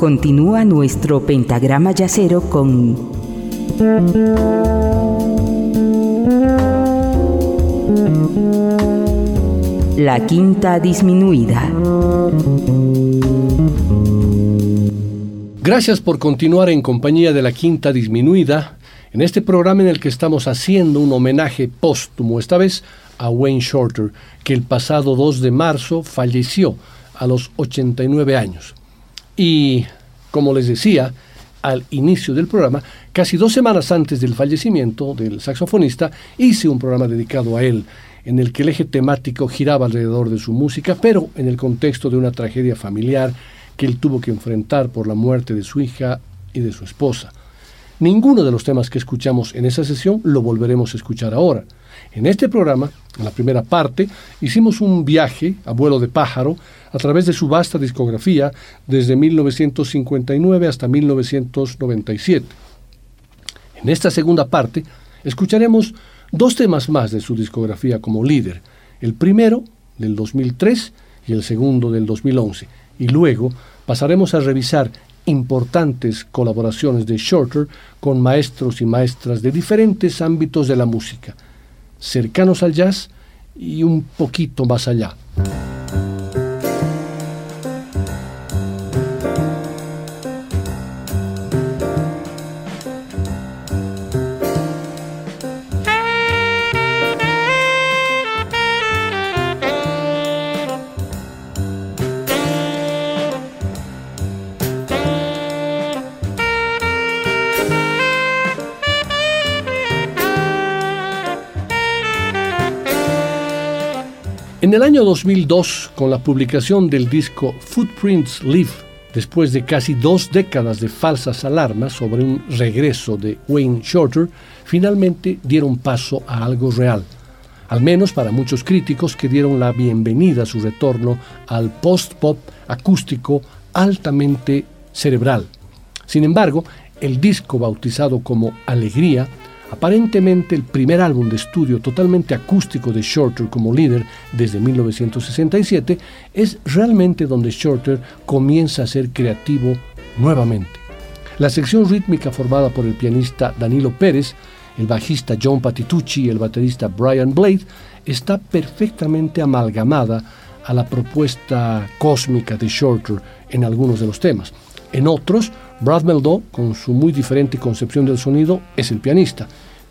Continúa nuestro pentagrama yacero con la quinta disminuida. Gracias por continuar en compañía de la quinta disminuida en este programa en el que estamos haciendo un homenaje póstumo, esta vez a Wayne Shorter, que el pasado 2 de marzo falleció a los 89 años. Y, como les decía al inicio del programa, casi dos semanas antes del fallecimiento del saxofonista, hice un programa dedicado a él, en el que el eje temático giraba alrededor de su música, pero en el contexto de una tragedia familiar que él tuvo que enfrentar por la muerte de su hija y de su esposa. Ninguno de los temas que escuchamos en esa sesión lo volveremos a escuchar ahora. En este programa, en la primera parte, hicimos un viaje a vuelo de pájaro a través de su vasta discografía desde 1959 hasta 1997. En esta segunda parte, escucharemos dos temas más de su discografía como líder, el primero del 2003 y el segundo del 2011, y luego pasaremos a revisar importantes colaboraciones de Shorter con maestros y maestras de diferentes ámbitos de la música, cercanos al jazz y un poquito más allá. En el año 2002, con la publicación del disco Footprints Live, después de casi dos décadas de falsas alarmas sobre un regreso de Wayne Shorter, finalmente dieron paso a algo real, al menos para muchos críticos que dieron la bienvenida a su retorno al post-pop acústico altamente cerebral. Sin embargo, el disco bautizado como Alegría Aparentemente el primer álbum de estudio totalmente acústico de Shorter como líder desde 1967 es realmente donde Shorter comienza a ser creativo nuevamente. La sección rítmica formada por el pianista Danilo Pérez, el bajista John Patitucci y el baterista Brian Blade está perfectamente amalgamada a la propuesta cósmica de Shorter en algunos de los temas. En otros, Brad Meldau, con su muy diferente concepción del sonido, es el pianista.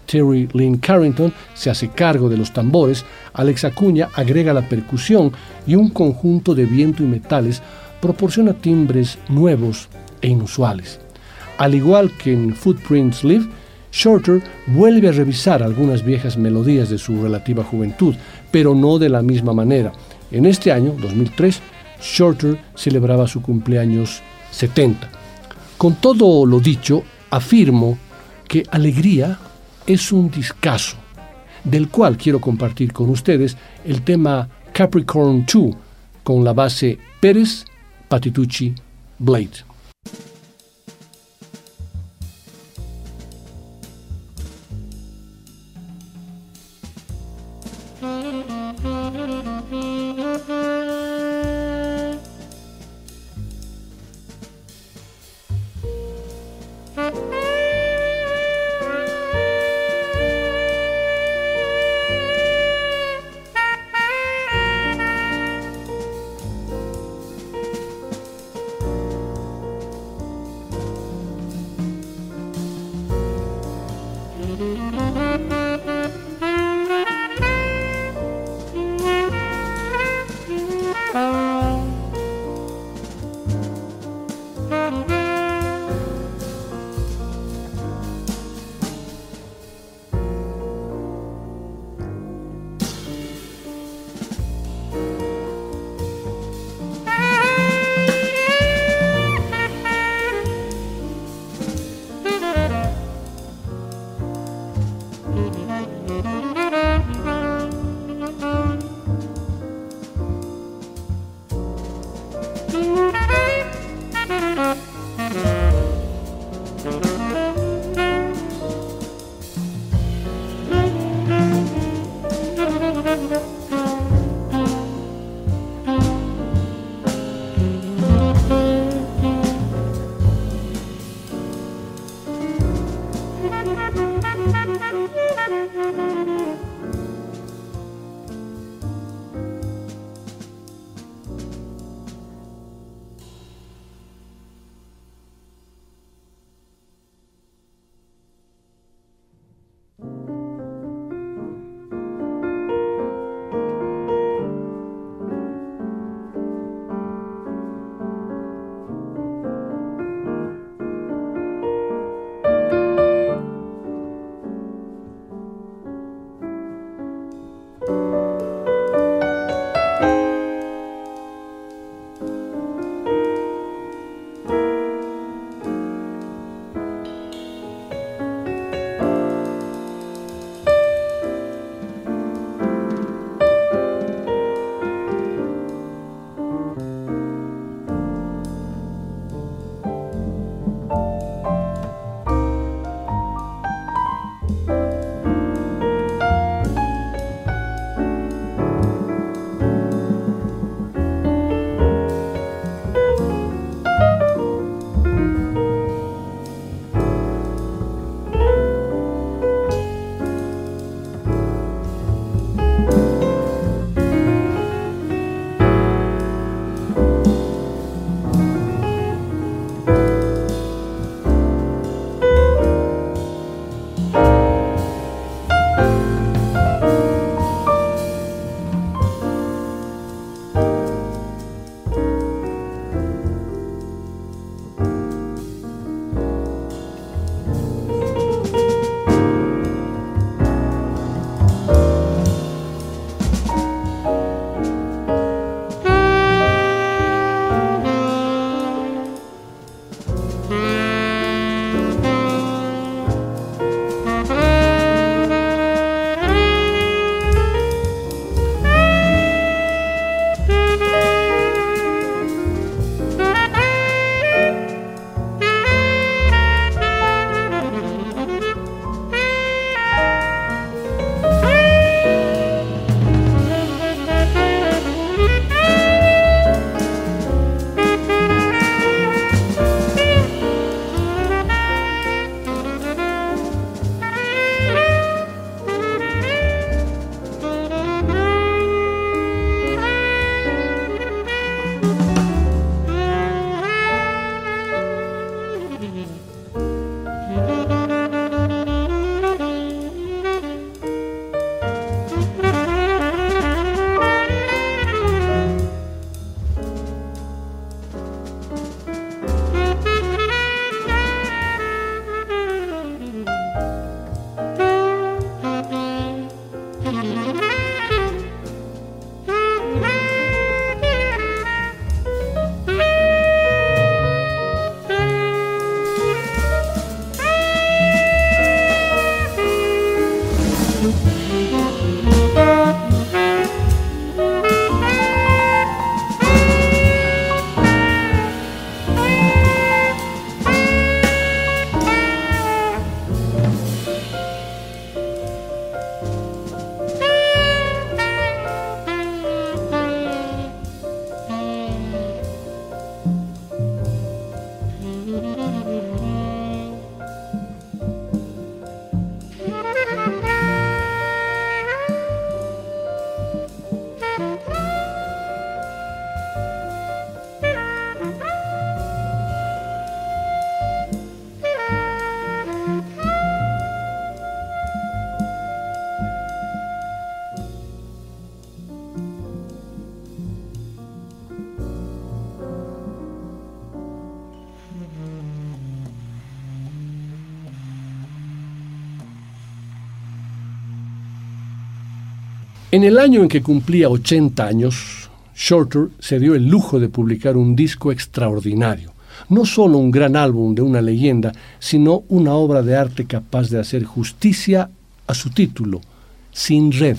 Terry Lynn Carrington se hace cargo de los tambores, Alex Acuña agrega la percusión y un conjunto de viento y metales proporciona timbres nuevos e inusuales. Al igual que en Footprints Live, Shorter vuelve a revisar algunas viejas melodías de su relativa juventud, pero no de la misma manera. En este año, 2003, Shorter celebraba su cumpleaños 70. Con todo lo dicho, afirmo que Alegría es un discazo, del cual quiero compartir con ustedes el tema Capricorn 2 con la base Pérez, Patitucci, Blade. En el año en que cumplía 80 años, Shorter se dio el lujo de publicar un disco extraordinario. No solo un gran álbum de una leyenda, sino una obra de arte capaz de hacer justicia a su título, Sin Red.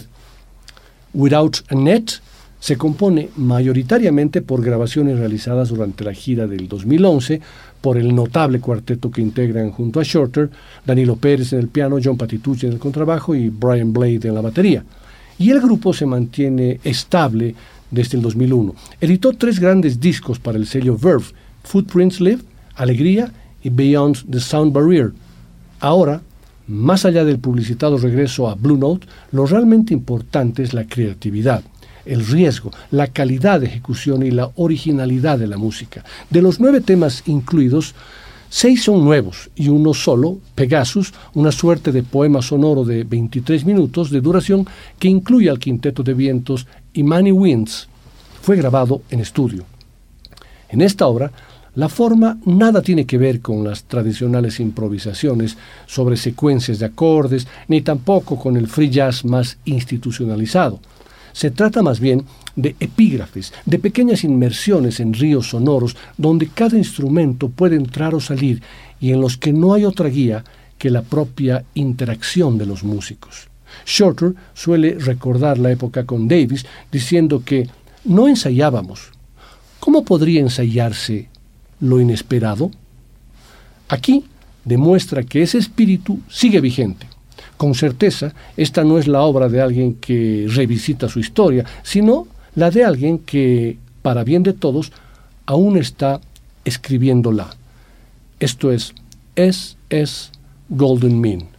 Without a Net se compone mayoritariamente por grabaciones realizadas durante la gira del 2011 por el notable cuarteto que integran junto a Shorter, Danilo Pérez en el piano, John Patitucci en el contrabajo y Brian Blade en la batería. Y el grupo se mantiene estable desde el 2001. Editó tres grandes discos para el sello Verve, Footprints Live, Alegría y Beyond the Sound Barrier. Ahora, más allá del publicitado regreso a Blue Note, lo realmente importante es la creatividad el riesgo, la calidad de ejecución y la originalidad de la música. De los nueve temas incluidos, seis son nuevos y uno solo, Pegasus, una suerte de poema sonoro de 23 minutos de duración que incluye al quinteto de vientos y Many Winds, fue grabado en estudio. En esta obra, la forma nada tiene que ver con las tradicionales improvisaciones sobre secuencias de acordes, ni tampoco con el free jazz más institucionalizado. Se trata más bien de epígrafes, de pequeñas inmersiones en ríos sonoros donde cada instrumento puede entrar o salir y en los que no hay otra guía que la propia interacción de los músicos. Shorter suele recordar la época con Davis diciendo que no ensayábamos. ¿Cómo podría ensayarse lo inesperado? Aquí demuestra que ese espíritu sigue vigente. Con certeza, esta no es la obra de alguien que revisita su historia, sino la de alguien que, para bien de todos, aún está escribiéndola. Esto es S.S. Golden Mean.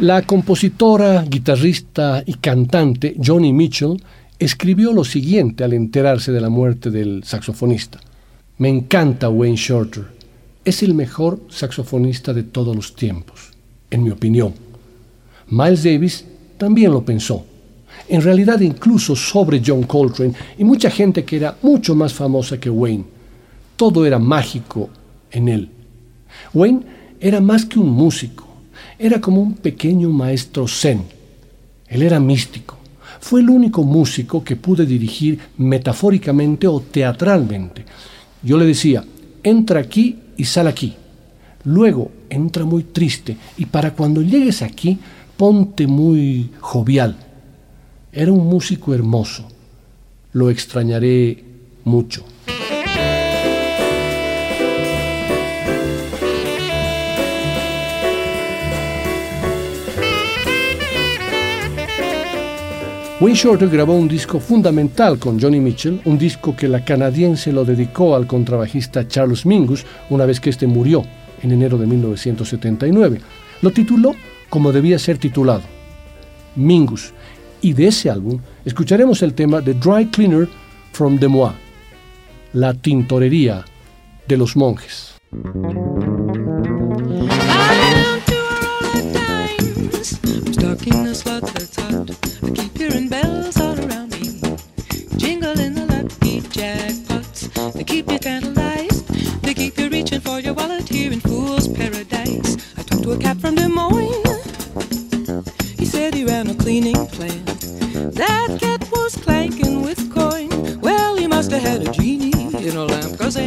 La compositora, guitarrista y cantante Johnny Mitchell escribió lo siguiente al enterarse de la muerte del saxofonista. Me encanta Wayne Shorter. Es el mejor saxofonista de todos los tiempos, en mi opinión. Miles Davis también lo pensó. En realidad incluso sobre John Coltrane y mucha gente que era mucho más famosa que Wayne. Todo era mágico en él. Wayne era más que un músico era como un pequeño maestro zen. Él era místico. Fue el único músico que pude dirigir metafóricamente o teatralmente. Yo le decía, entra aquí y sal aquí. Luego entra muy triste y para cuando llegues aquí, ponte muy jovial. Era un músico hermoso. Lo extrañaré mucho. Wayne Shorter grabó un disco fundamental con Johnny Mitchell, un disco que la canadiense lo dedicó al contrabajista Charles Mingus una vez que éste murió en enero de 1979. Lo tituló como debía ser titulado, Mingus, y de ese álbum escucharemos el tema The Dry Cleaner from the Moi, la tintorería de los monjes. That cat was clanking with coin. Well, he must have had a genie in a lamp, cause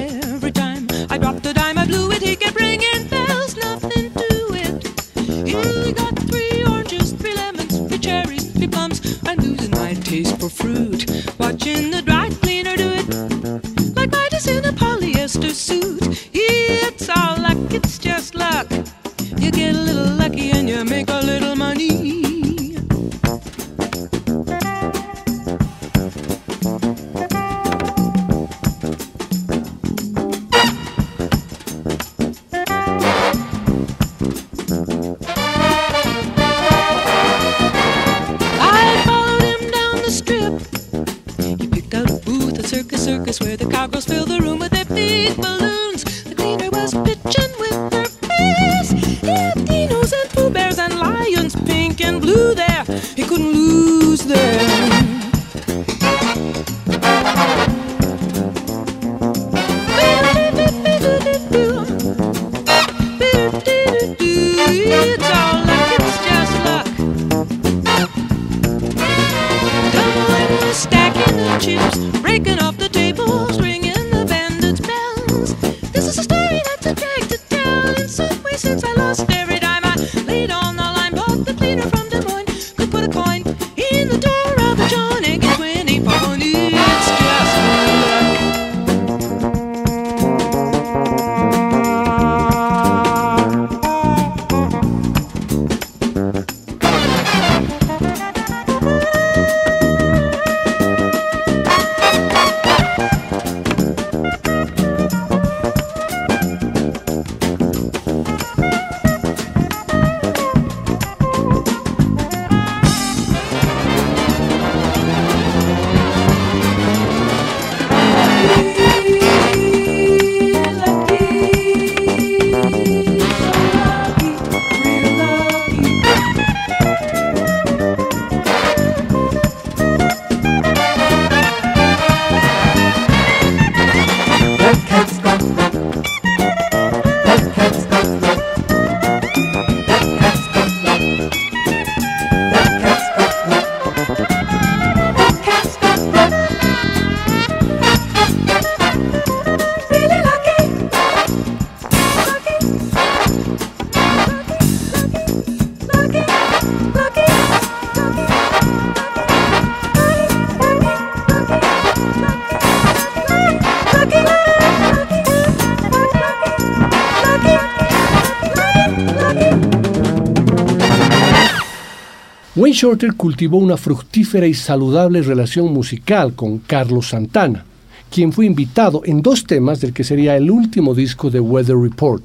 Shorter cultivó una fructífera y saludable relación musical con Carlos Santana, quien fue invitado en dos temas del que sería el último disco de Weather Report,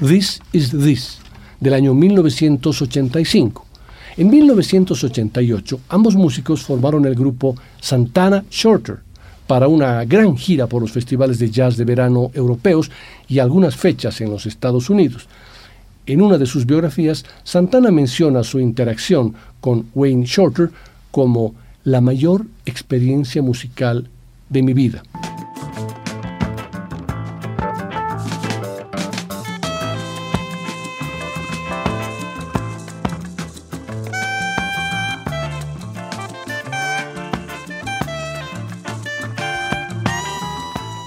This is This, del año 1985. En 1988, ambos músicos formaron el grupo Santana Shorter para una gran gira por los festivales de jazz de verano europeos y algunas fechas en los Estados Unidos. En una de sus biografías, Santana menciona su interacción con Wayne Shorter como la mayor experiencia musical de mi vida.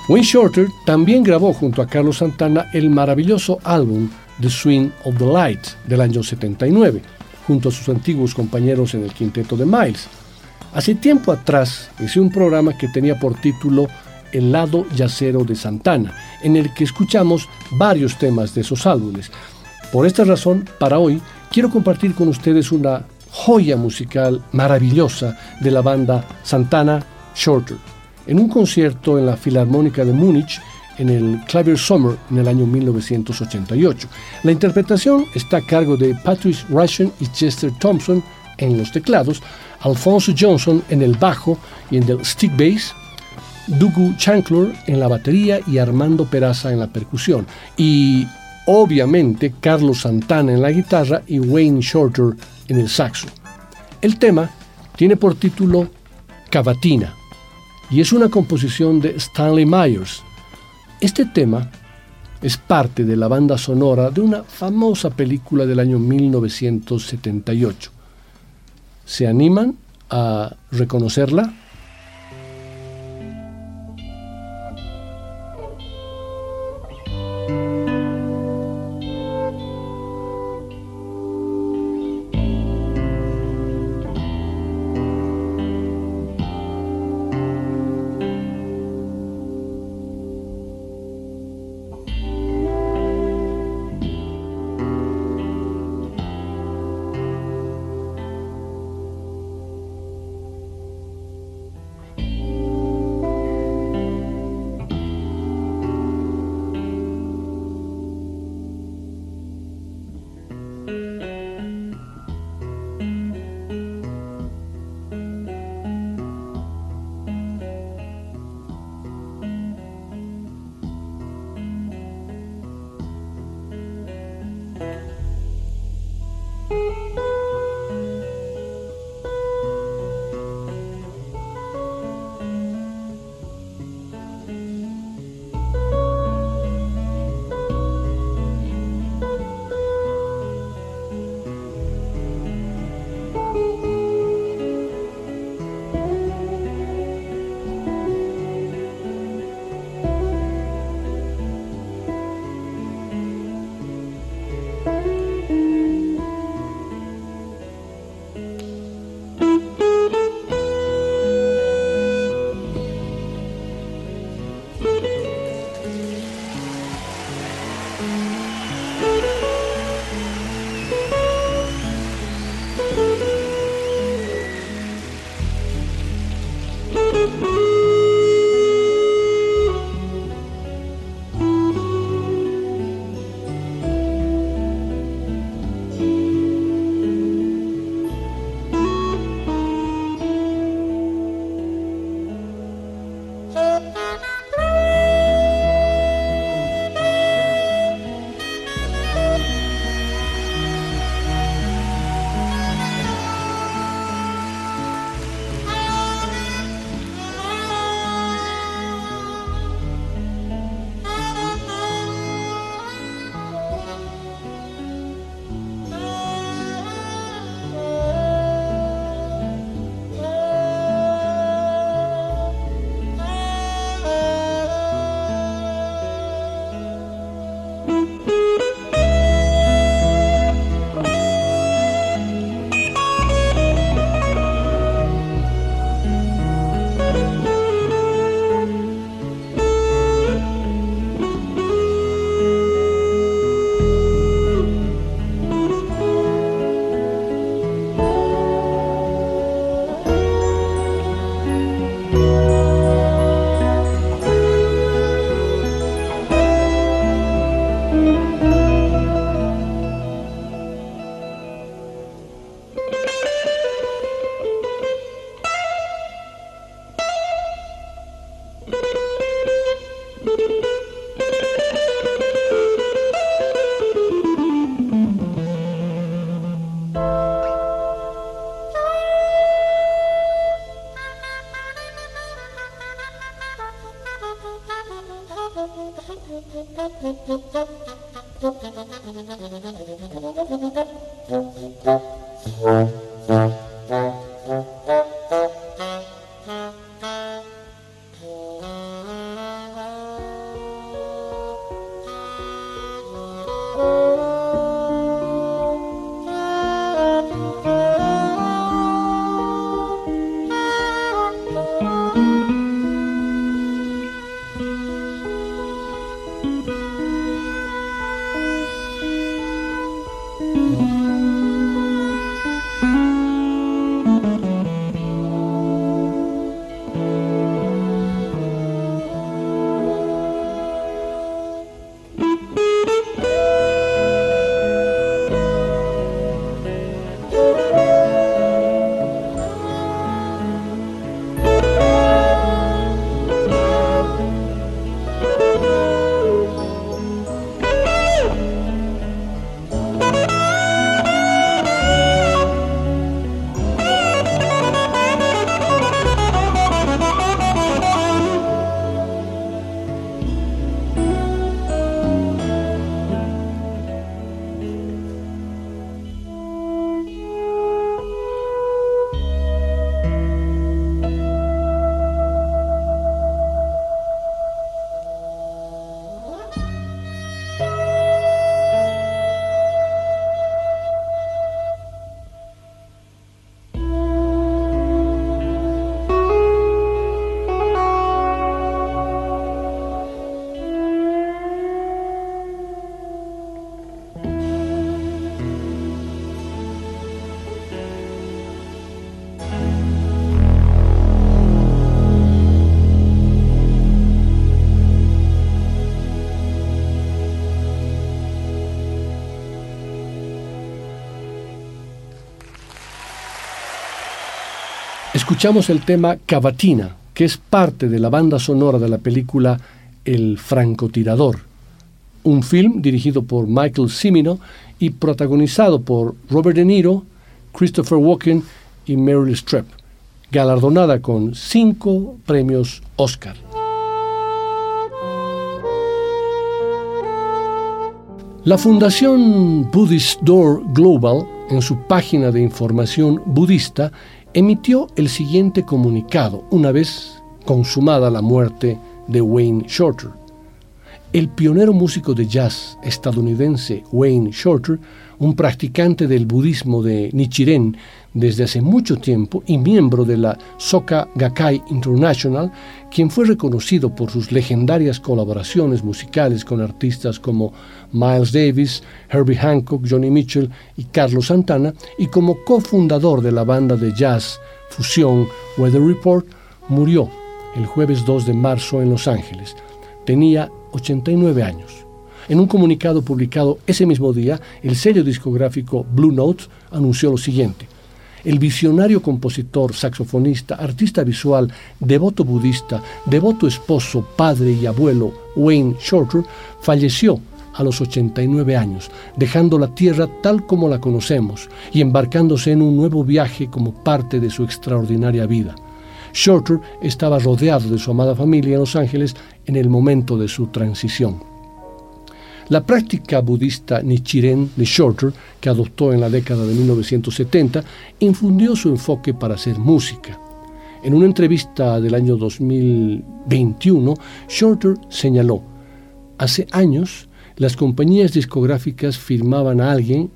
Wayne Shorter también grabó junto a Carlos Santana el maravilloso álbum The Swing of the Light del año 79, junto a sus antiguos compañeros en el quinteto de Miles. Hace tiempo atrás hice un programa que tenía por título El lado yacero de Santana, en el que escuchamos varios temas de esos álbumes. Por esta razón, para hoy, quiero compartir con ustedes una joya musical maravillosa de la banda Santana Shorter en un concierto en la Filarmónica de Múnich en el Clavier Summer en el año 1988. La interpretación está a cargo de Patrick Russian y Chester Thompson en los teclados, Alfonso Johnson en el bajo y en el stick bass, Dugu Chanclor en la batería y Armando Peraza en la percusión. Y obviamente Carlos Santana en la guitarra y Wayne Shorter en el saxo. El tema tiene por título Cavatina y es una composición de Stanley Myers. Este tema es parte de la banda sonora de una famosa película del año 1978. ¿Se animan a reconocerla? Escuchamos el tema Cavatina, que es parte de la banda sonora de la película El francotirador, un film dirigido por Michael Cimino y protagonizado por Robert De Niro, Christopher Walken y Meryl Streep, galardonada con cinco premios Oscar. La Fundación Buddhist Door Global, en su página de información budista, emitió el siguiente comunicado una vez consumada la muerte de Wayne Shorter. El pionero músico de jazz estadounidense Wayne Shorter, un practicante del budismo de Nichiren desde hace mucho tiempo y miembro de la Soka Gakkai International, quien fue reconocido por sus legendarias colaboraciones musicales con artistas como Miles Davis, Herbie Hancock, Johnny Mitchell y Carlos Santana, y como cofundador de la banda de jazz fusión Weather Report, murió el jueves 2 de marzo en Los Ángeles. Tenía 89 años. En un comunicado publicado ese mismo día, el sello discográfico Blue Notes anunció lo siguiente. El visionario compositor, saxofonista, artista visual, devoto budista, devoto esposo, padre y abuelo Wayne Shorter falleció a los 89 años, dejando la Tierra tal como la conocemos y embarcándose en un nuevo viaje como parte de su extraordinaria vida. Shorter estaba rodeado de su amada familia en Los Ángeles en el momento de su transición. La práctica budista Nichiren de Shorter, que adoptó en la década de 1970, infundió su enfoque para hacer música. En una entrevista del año 2021, Shorter señaló, hace años las compañías discográficas firmaban a alguien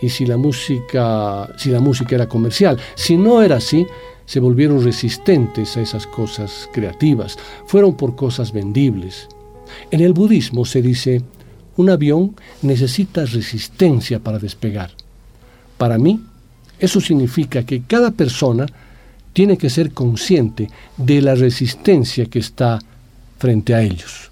y si la música, si la música era comercial. Si no era así, se volvieron resistentes a esas cosas creativas, fueron por cosas vendibles. En el budismo se dice, un avión necesita resistencia para despegar. Para mí, eso significa que cada persona tiene que ser consciente de la resistencia que está frente a ellos.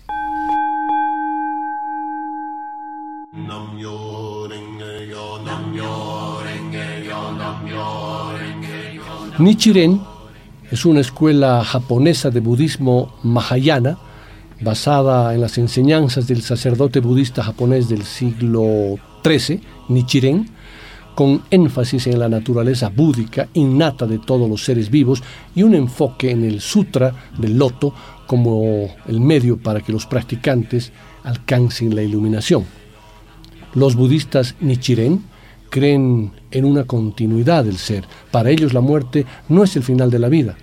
Nichiren es una escuela japonesa de budismo mahayana basada en las enseñanzas del sacerdote budista japonés del siglo XIII, Nichiren, con énfasis en la naturaleza búdica innata de todos los seres vivos y un enfoque en el Sutra del Loto como el medio para que los practicantes alcancen la iluminación. Los budistas Nichiren creen en una continuidad del ser. Para ellos la muerte no es el final de la vida.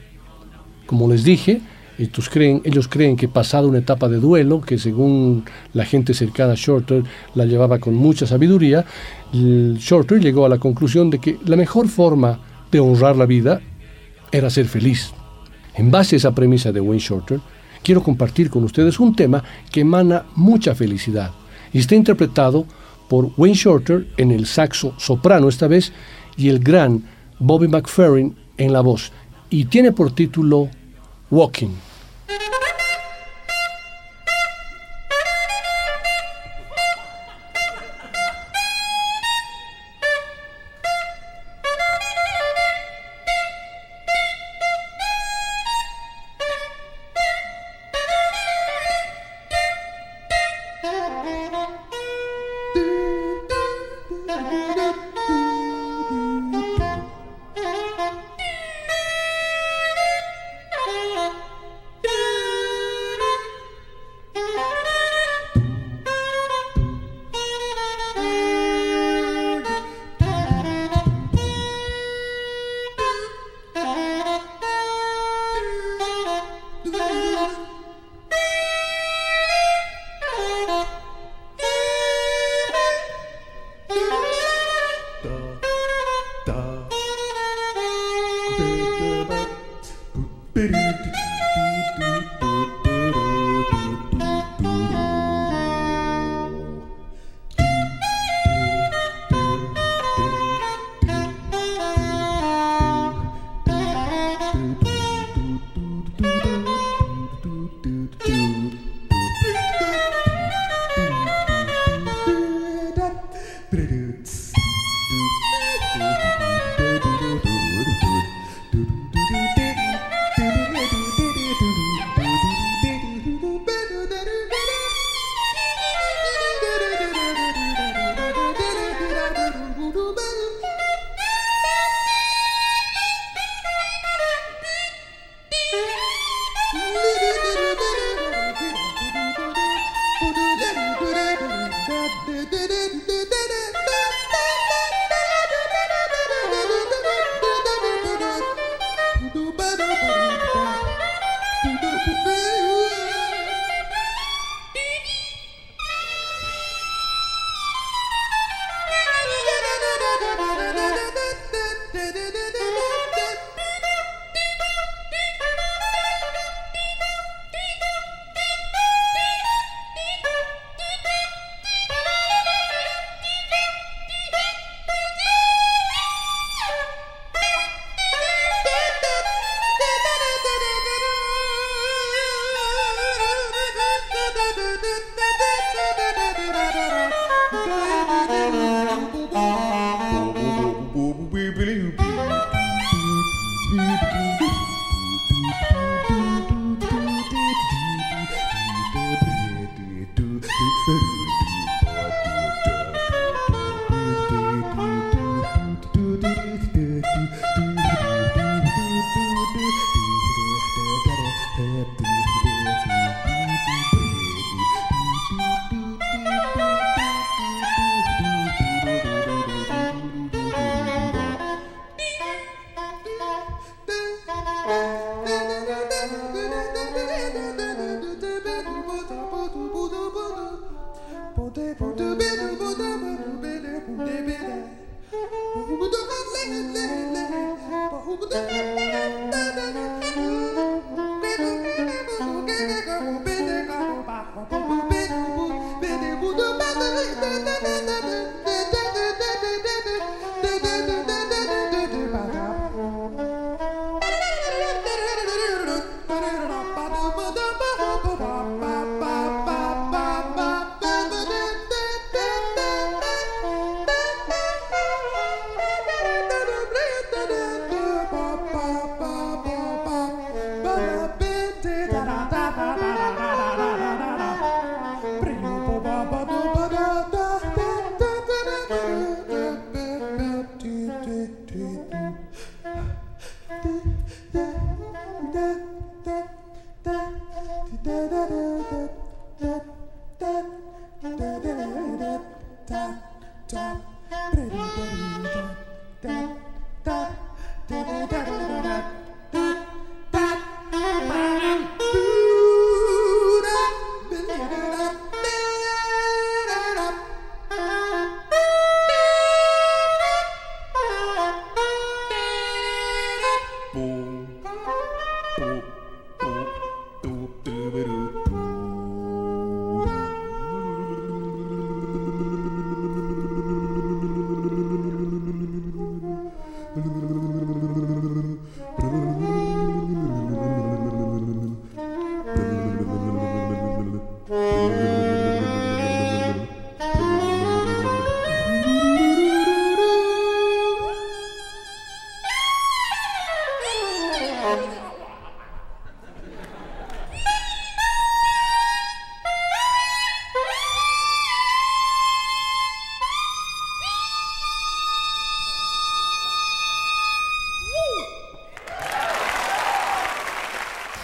Como les dije, ellos creen, que pasada una etapa de duelo, que según la gente cercana a Shorter la llevaba con mucha sabiduría, Shorter llegó a la conclusión de que la mejor forma de honrar la vida era ser feliz. En base a esa premisa de Wayne Shorter, quiero compartir con ustedes un tema que emana mucha felicidad y está interpretado por Wayne Shorter en el saxo soprano esta vez y el gran Bobby McFerrin en la voz y tiene por título Walking.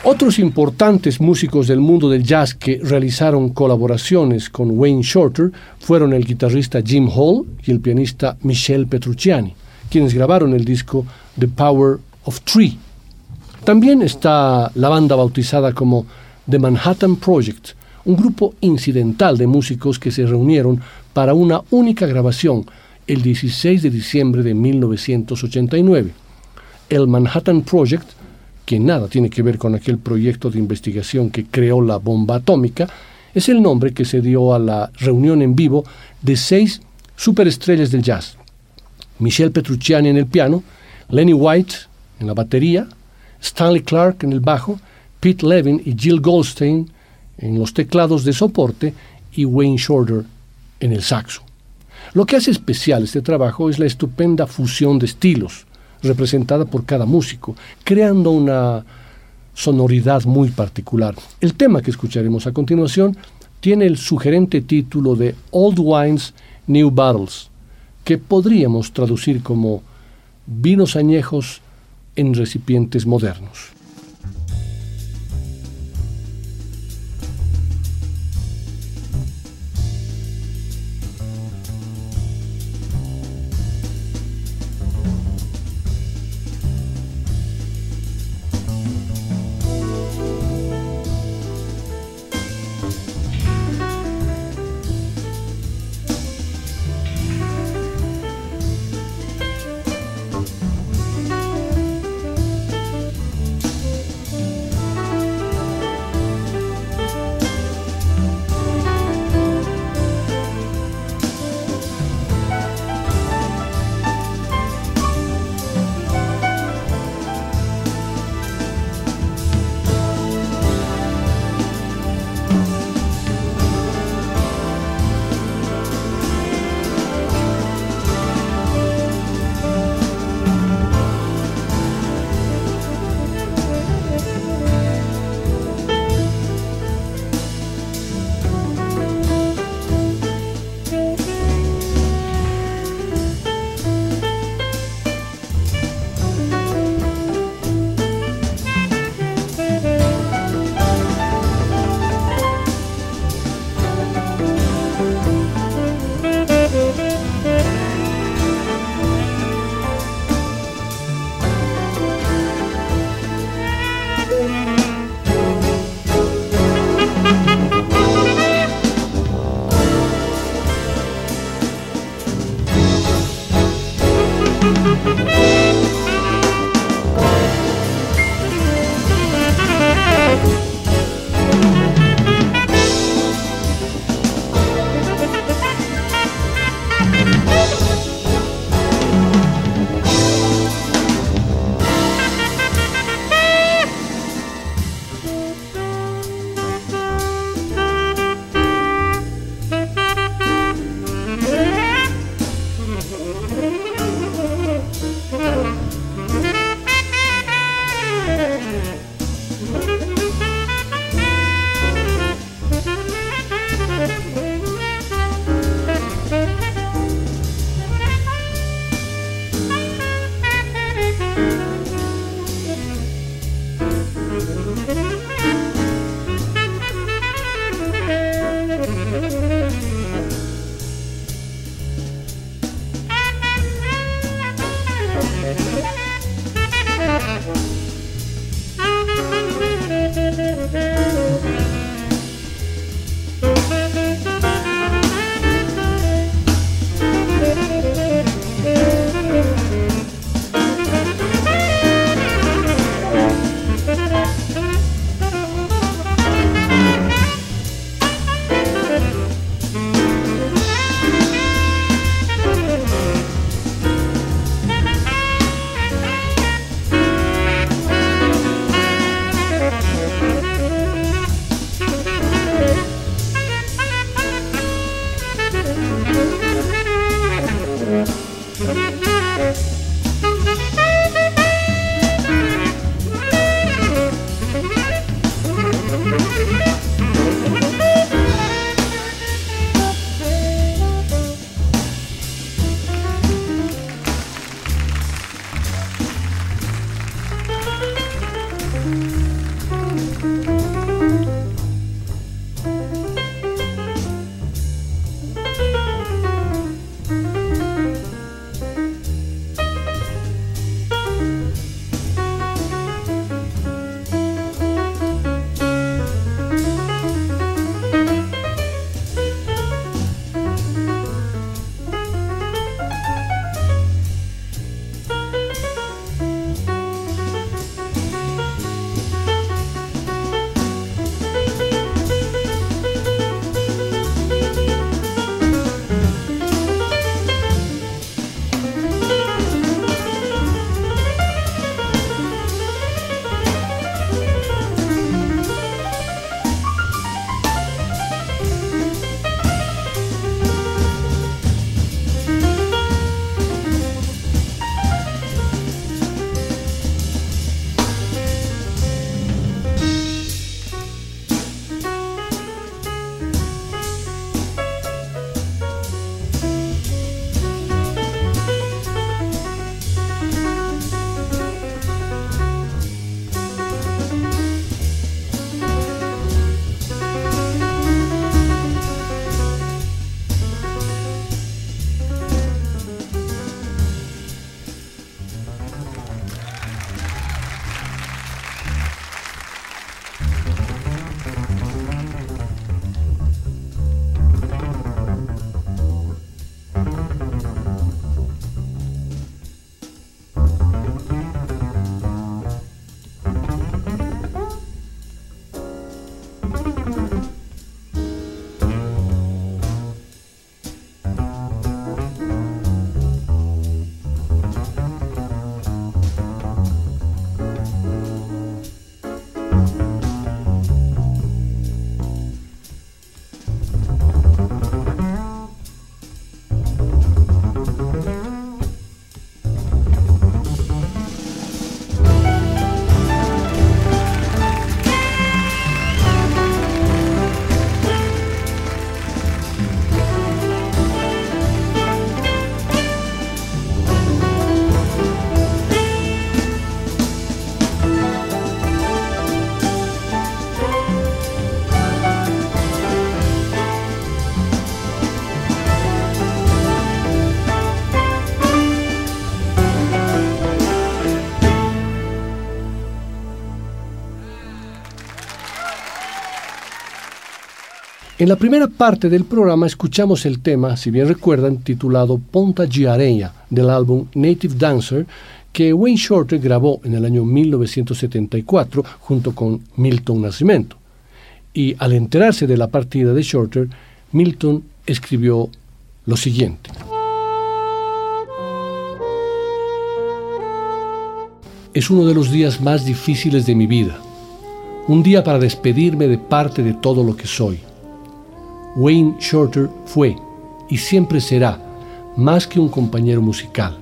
Otros importantes músicos del mundo del jazz que realizaron colaboraciones con Wayne Shorter fueron el guitarrista Jim Hall y el pianista Michel Petrucciani, quienes grabaron el disco The Power of Three. También está la banda bautizada como The Manhattan Project, un grupo incidental de músicos que se reunieron para una única grabación el 16 de diciembre de 1989. El Manhattan Project que nada tiene que ver con aquel proyecto de investigación que creó la bomba atómica, es el nombre que se dio a la reunión en vivo de seis superestrellas del jazz. Michel Petrucciani en el piano, Lenny White en la batería, Stanley Clark en el bajo, Pete Levin y Jill Goldstein en los teclados de soporte y Wayne Shorter en el saxo. Lo que hace especial este trabajo es la estupenda fusión de estilos, representada por cada músico, creando una sonoridad muy particular. El tema que escucharemos a continuación tiene el sugerente título de Old Wines, New Bottles, que podríamos traducir como vinos añejos en recipientes modernos. En la primera parte del programa escuchamos el tema, si bien recuerdan, titulado Ponta de Areia del álbum Native Dancer, que Wayne Shorter grabó en el año 1974 junto con Milton Nascimento. Y al enterarse de la partida de Shorter, Milton escribió lo siguiente. Es uno de los días más difíciles de mi vida, un día para despedirme de parte de todo lo que soy Wayne Shorter fue y siempre será más que un compañero musical.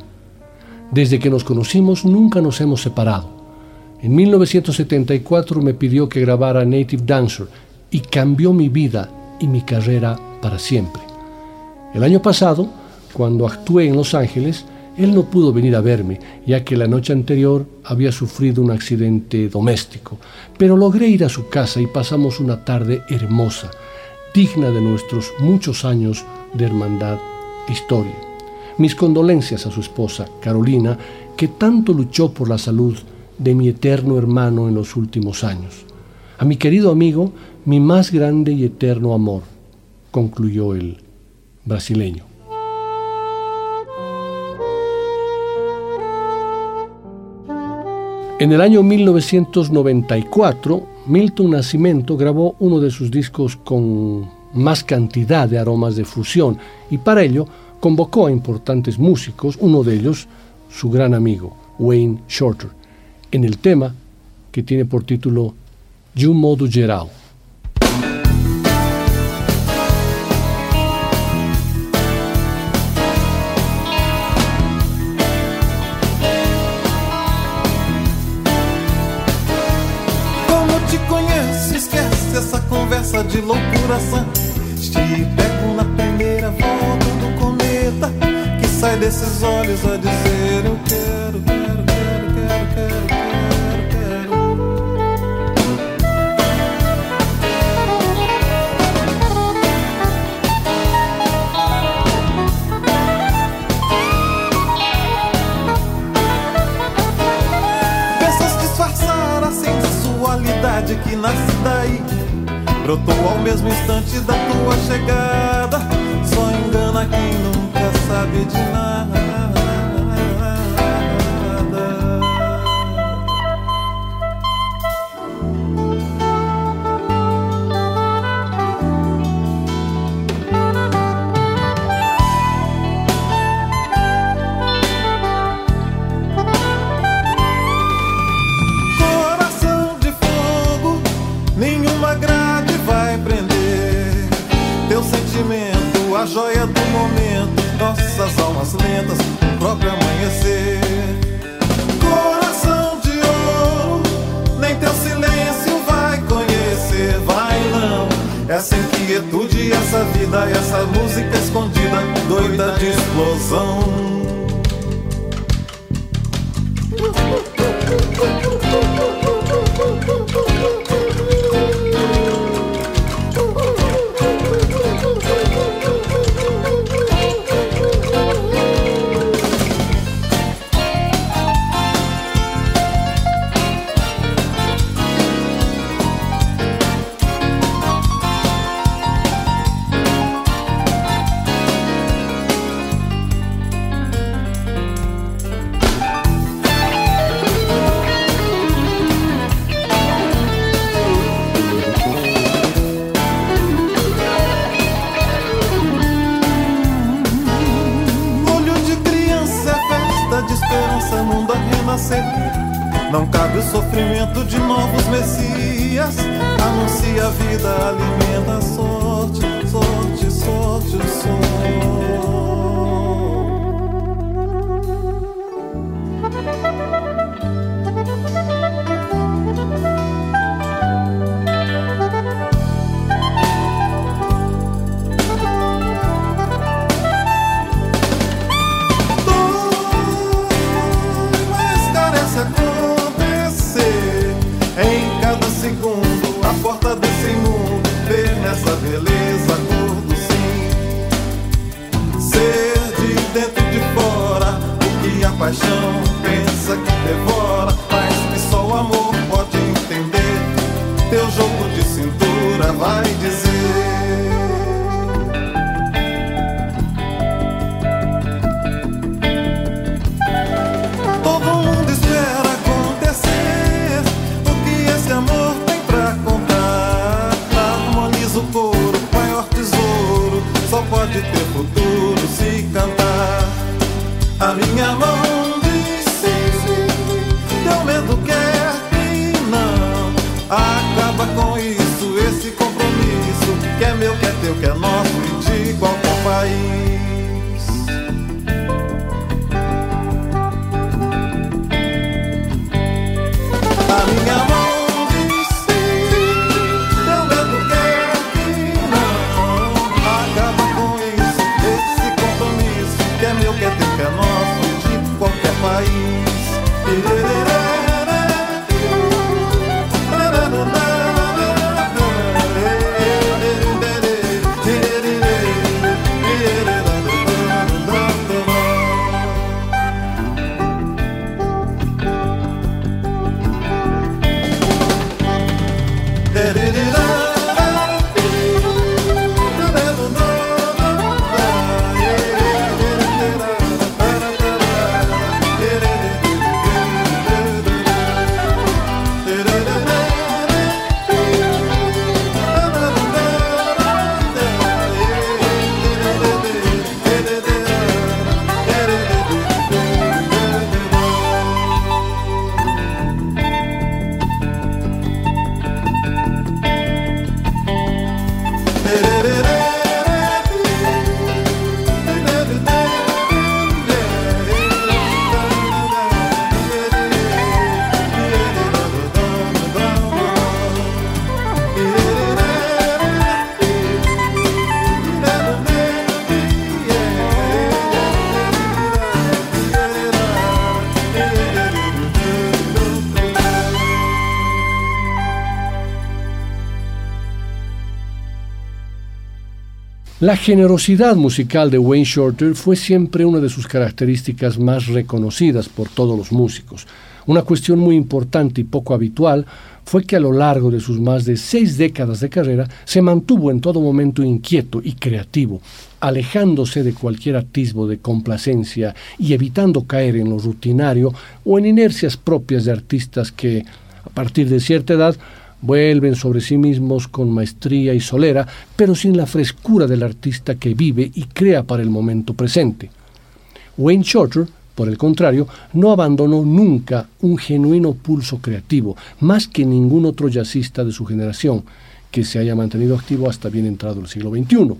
Desde que nos conocimos nunca nos hemos separado. En 1974 me pidió que grabara Native Dancer y cambió mi vida y mi carrera para siempre. El año pasado, cuando actué en Los Ángeles, él no pudo venir a verme, ya que la noche anterior había sufrido un accidente doméstico, pero logré ir a su casa y pasamos una tarde hermosa digna de nuestros muchos años de hermandad e historia. Mis condolencias a su esposa, Carolina, que tanto luchó por la salud de mi eterno hermano en los últimos años. A mi querido amigo, mi más grande y eterno amor, concluyó el brasileño. En el año 1994, Milton Nascimento grabó uno de sus discos con más cantidad de aromas de fusión y para ello convocó a importantes músicos, uno de ellos su gran amigo, Wayne Shorter, en el tema que tiene por título un modo geral. De loucura sã. Pego na primeira volta do cometa que sai desses olhos a dizer eu quero, quero, quero, quero, quero. que nasce daí Brotou ao mesmo instante da tua chegada. Só engana quem nunca sabe de nada. Joia do momento, nossas almas lentas, o próprio amanhecer. Coração de ouro, nem teu silêncio vai conhecer, vai não. Essa inquietude, essa vida, essa música escondida, doida de explosão. Teu jogo de cintura vai dizer. La generosidad musical de Wayne Shorter fue siempre una de sus características más reconocidas por todos los músicos. Una cuestión muy importante y poco habitual fue que a lo largo de sus más de seis décadas de carrera se mantuvo en todo momento inquieto y creativo, alejándose de cualquier atisbo de complacencia y evitando caer en lo rutinario o en inercias propias de artistas que, a partir de cierta edad, vuelven sobre sí mismos con maestría y solera, pero sin la frescura del artista que vive y crea para el momento presente. Wayne Shorter, por el contrario, no abandonó nunca un genuino pulso creativo, más que ningún otro jazzista de su generación, que se haya mantenido activo hasta bien entrado el siglo XXI.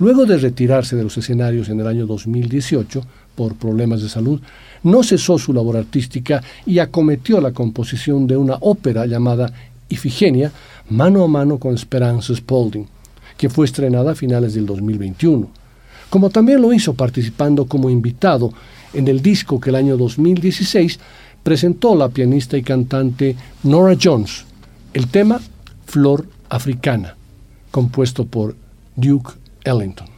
Luego de retirarse de los escenarios en el año 2018 por problemas de salud, no cesó su labor artística y acometió la composición de una ópera llamada Ifigenia mano a mano con Esperanza Spalding, que fue estrenada a finales del 2021, como también lo hizo participando como invitado en el disco que el año 2016 presentó la pianista y cantante Nora Jones, el tema Flor Africana, compuesto por Duke Ellington.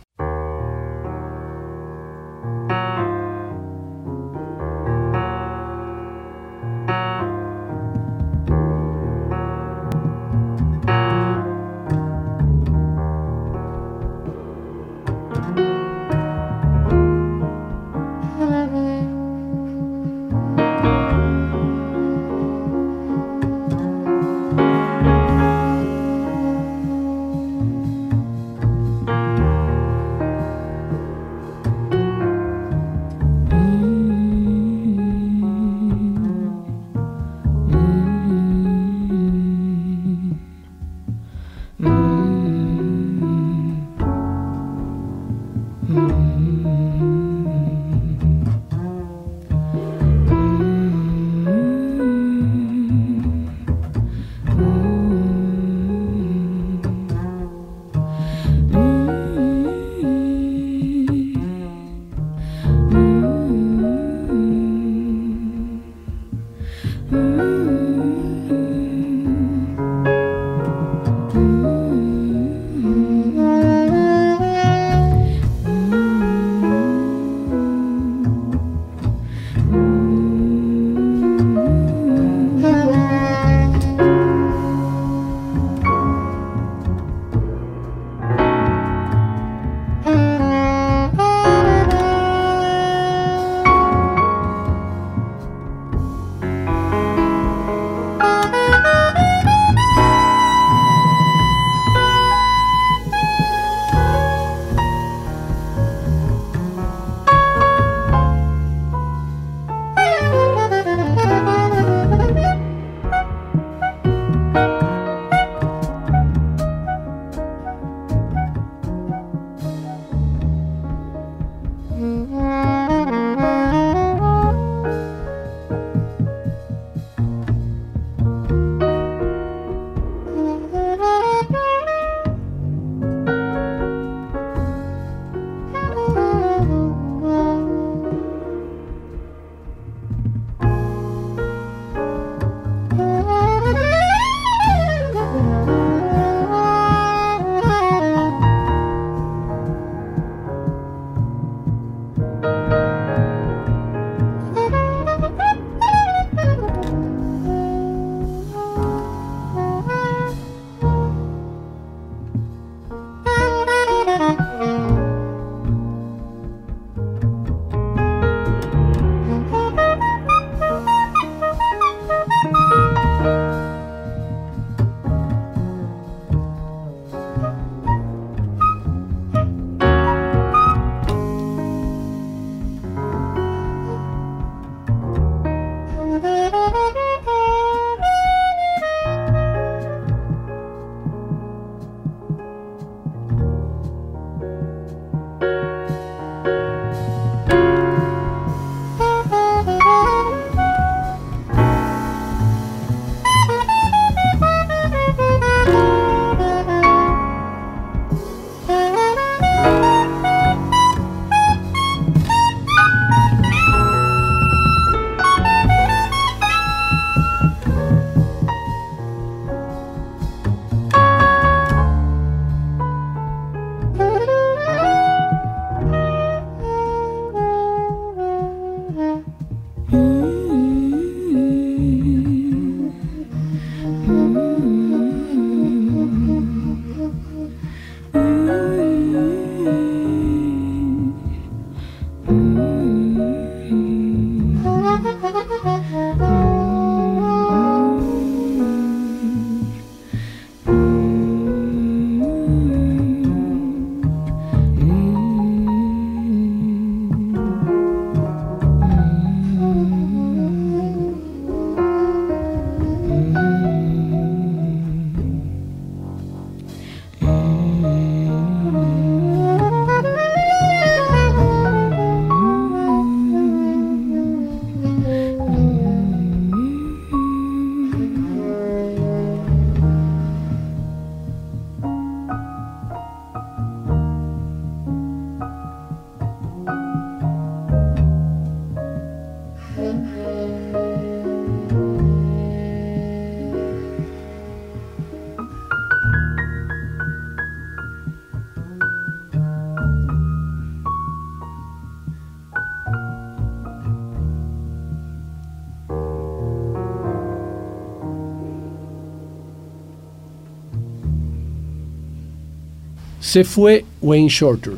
Se fue Wayne Shorter.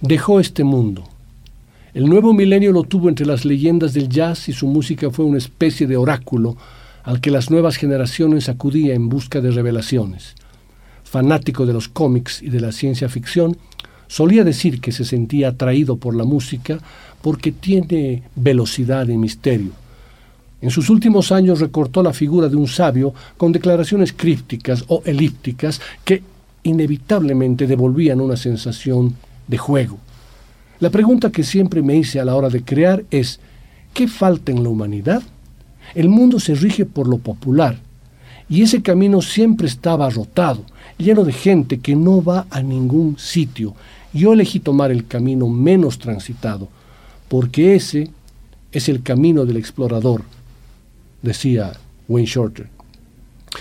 Dejó este mundo. El nuevo milenio lo tuvo entre las leyendas del jazz y su música fue una especie de oráculo al que las nuevas generaciones acudían en busca de revelaciones. Fanático de los cómics y de la ciencia ficción, solía decir que se sentía atraído por la música porque tiene velocidad y misterio. En sus últimos años recortó la figura de un sabio con declaraciones crípticas o elípticas que inevitablemente devolvían una sensación de juego. La pregunta que siempre me hice a la hora de crear es, ¿qué falta en la humanidad? El mundo se rige por lo popular, y ese camino siempre estaba rotado, lleno de gente que no va a ningún sitio. Yo elegí tomar el camino menos transitado, porque ese es el camino del explorador, decía Wayne Shorter.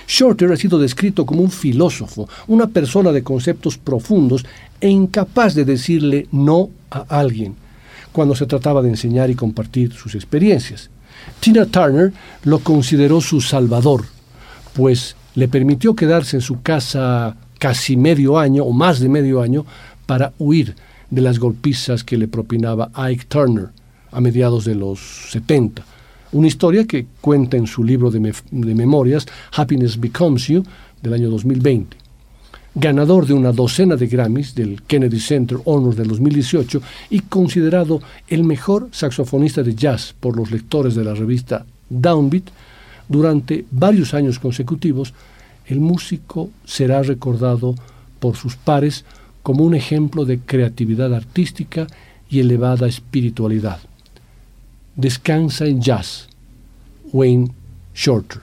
Shorter ha sido descrito como un filósofo, una persona de conceptos profundos e incapaz de decirle no a alguien cuando se trataba de enseñar y compartir sus experiencias. Tina Turner lo consideró su salvador, pues le permitió quedarse en su casa casi medio año o más de medio año para huir de las golpizas que le propinaba Ike Turner a mediados de los 70 una historia que cuenta en su libro de, memorias Happiness Becomes You del año 2020. Ganador de una docena de Grammys del Kennedy Center Honor del 2018 y considerado el mejor saxofonista de jazz por los lectores de la revista Downbeat, durante varios años consecutivos, el músico será recordado por sus pares como un ejemplo de creatividad artística y elevada espiritualidad. Descansa en jazz. Wayne Shorter.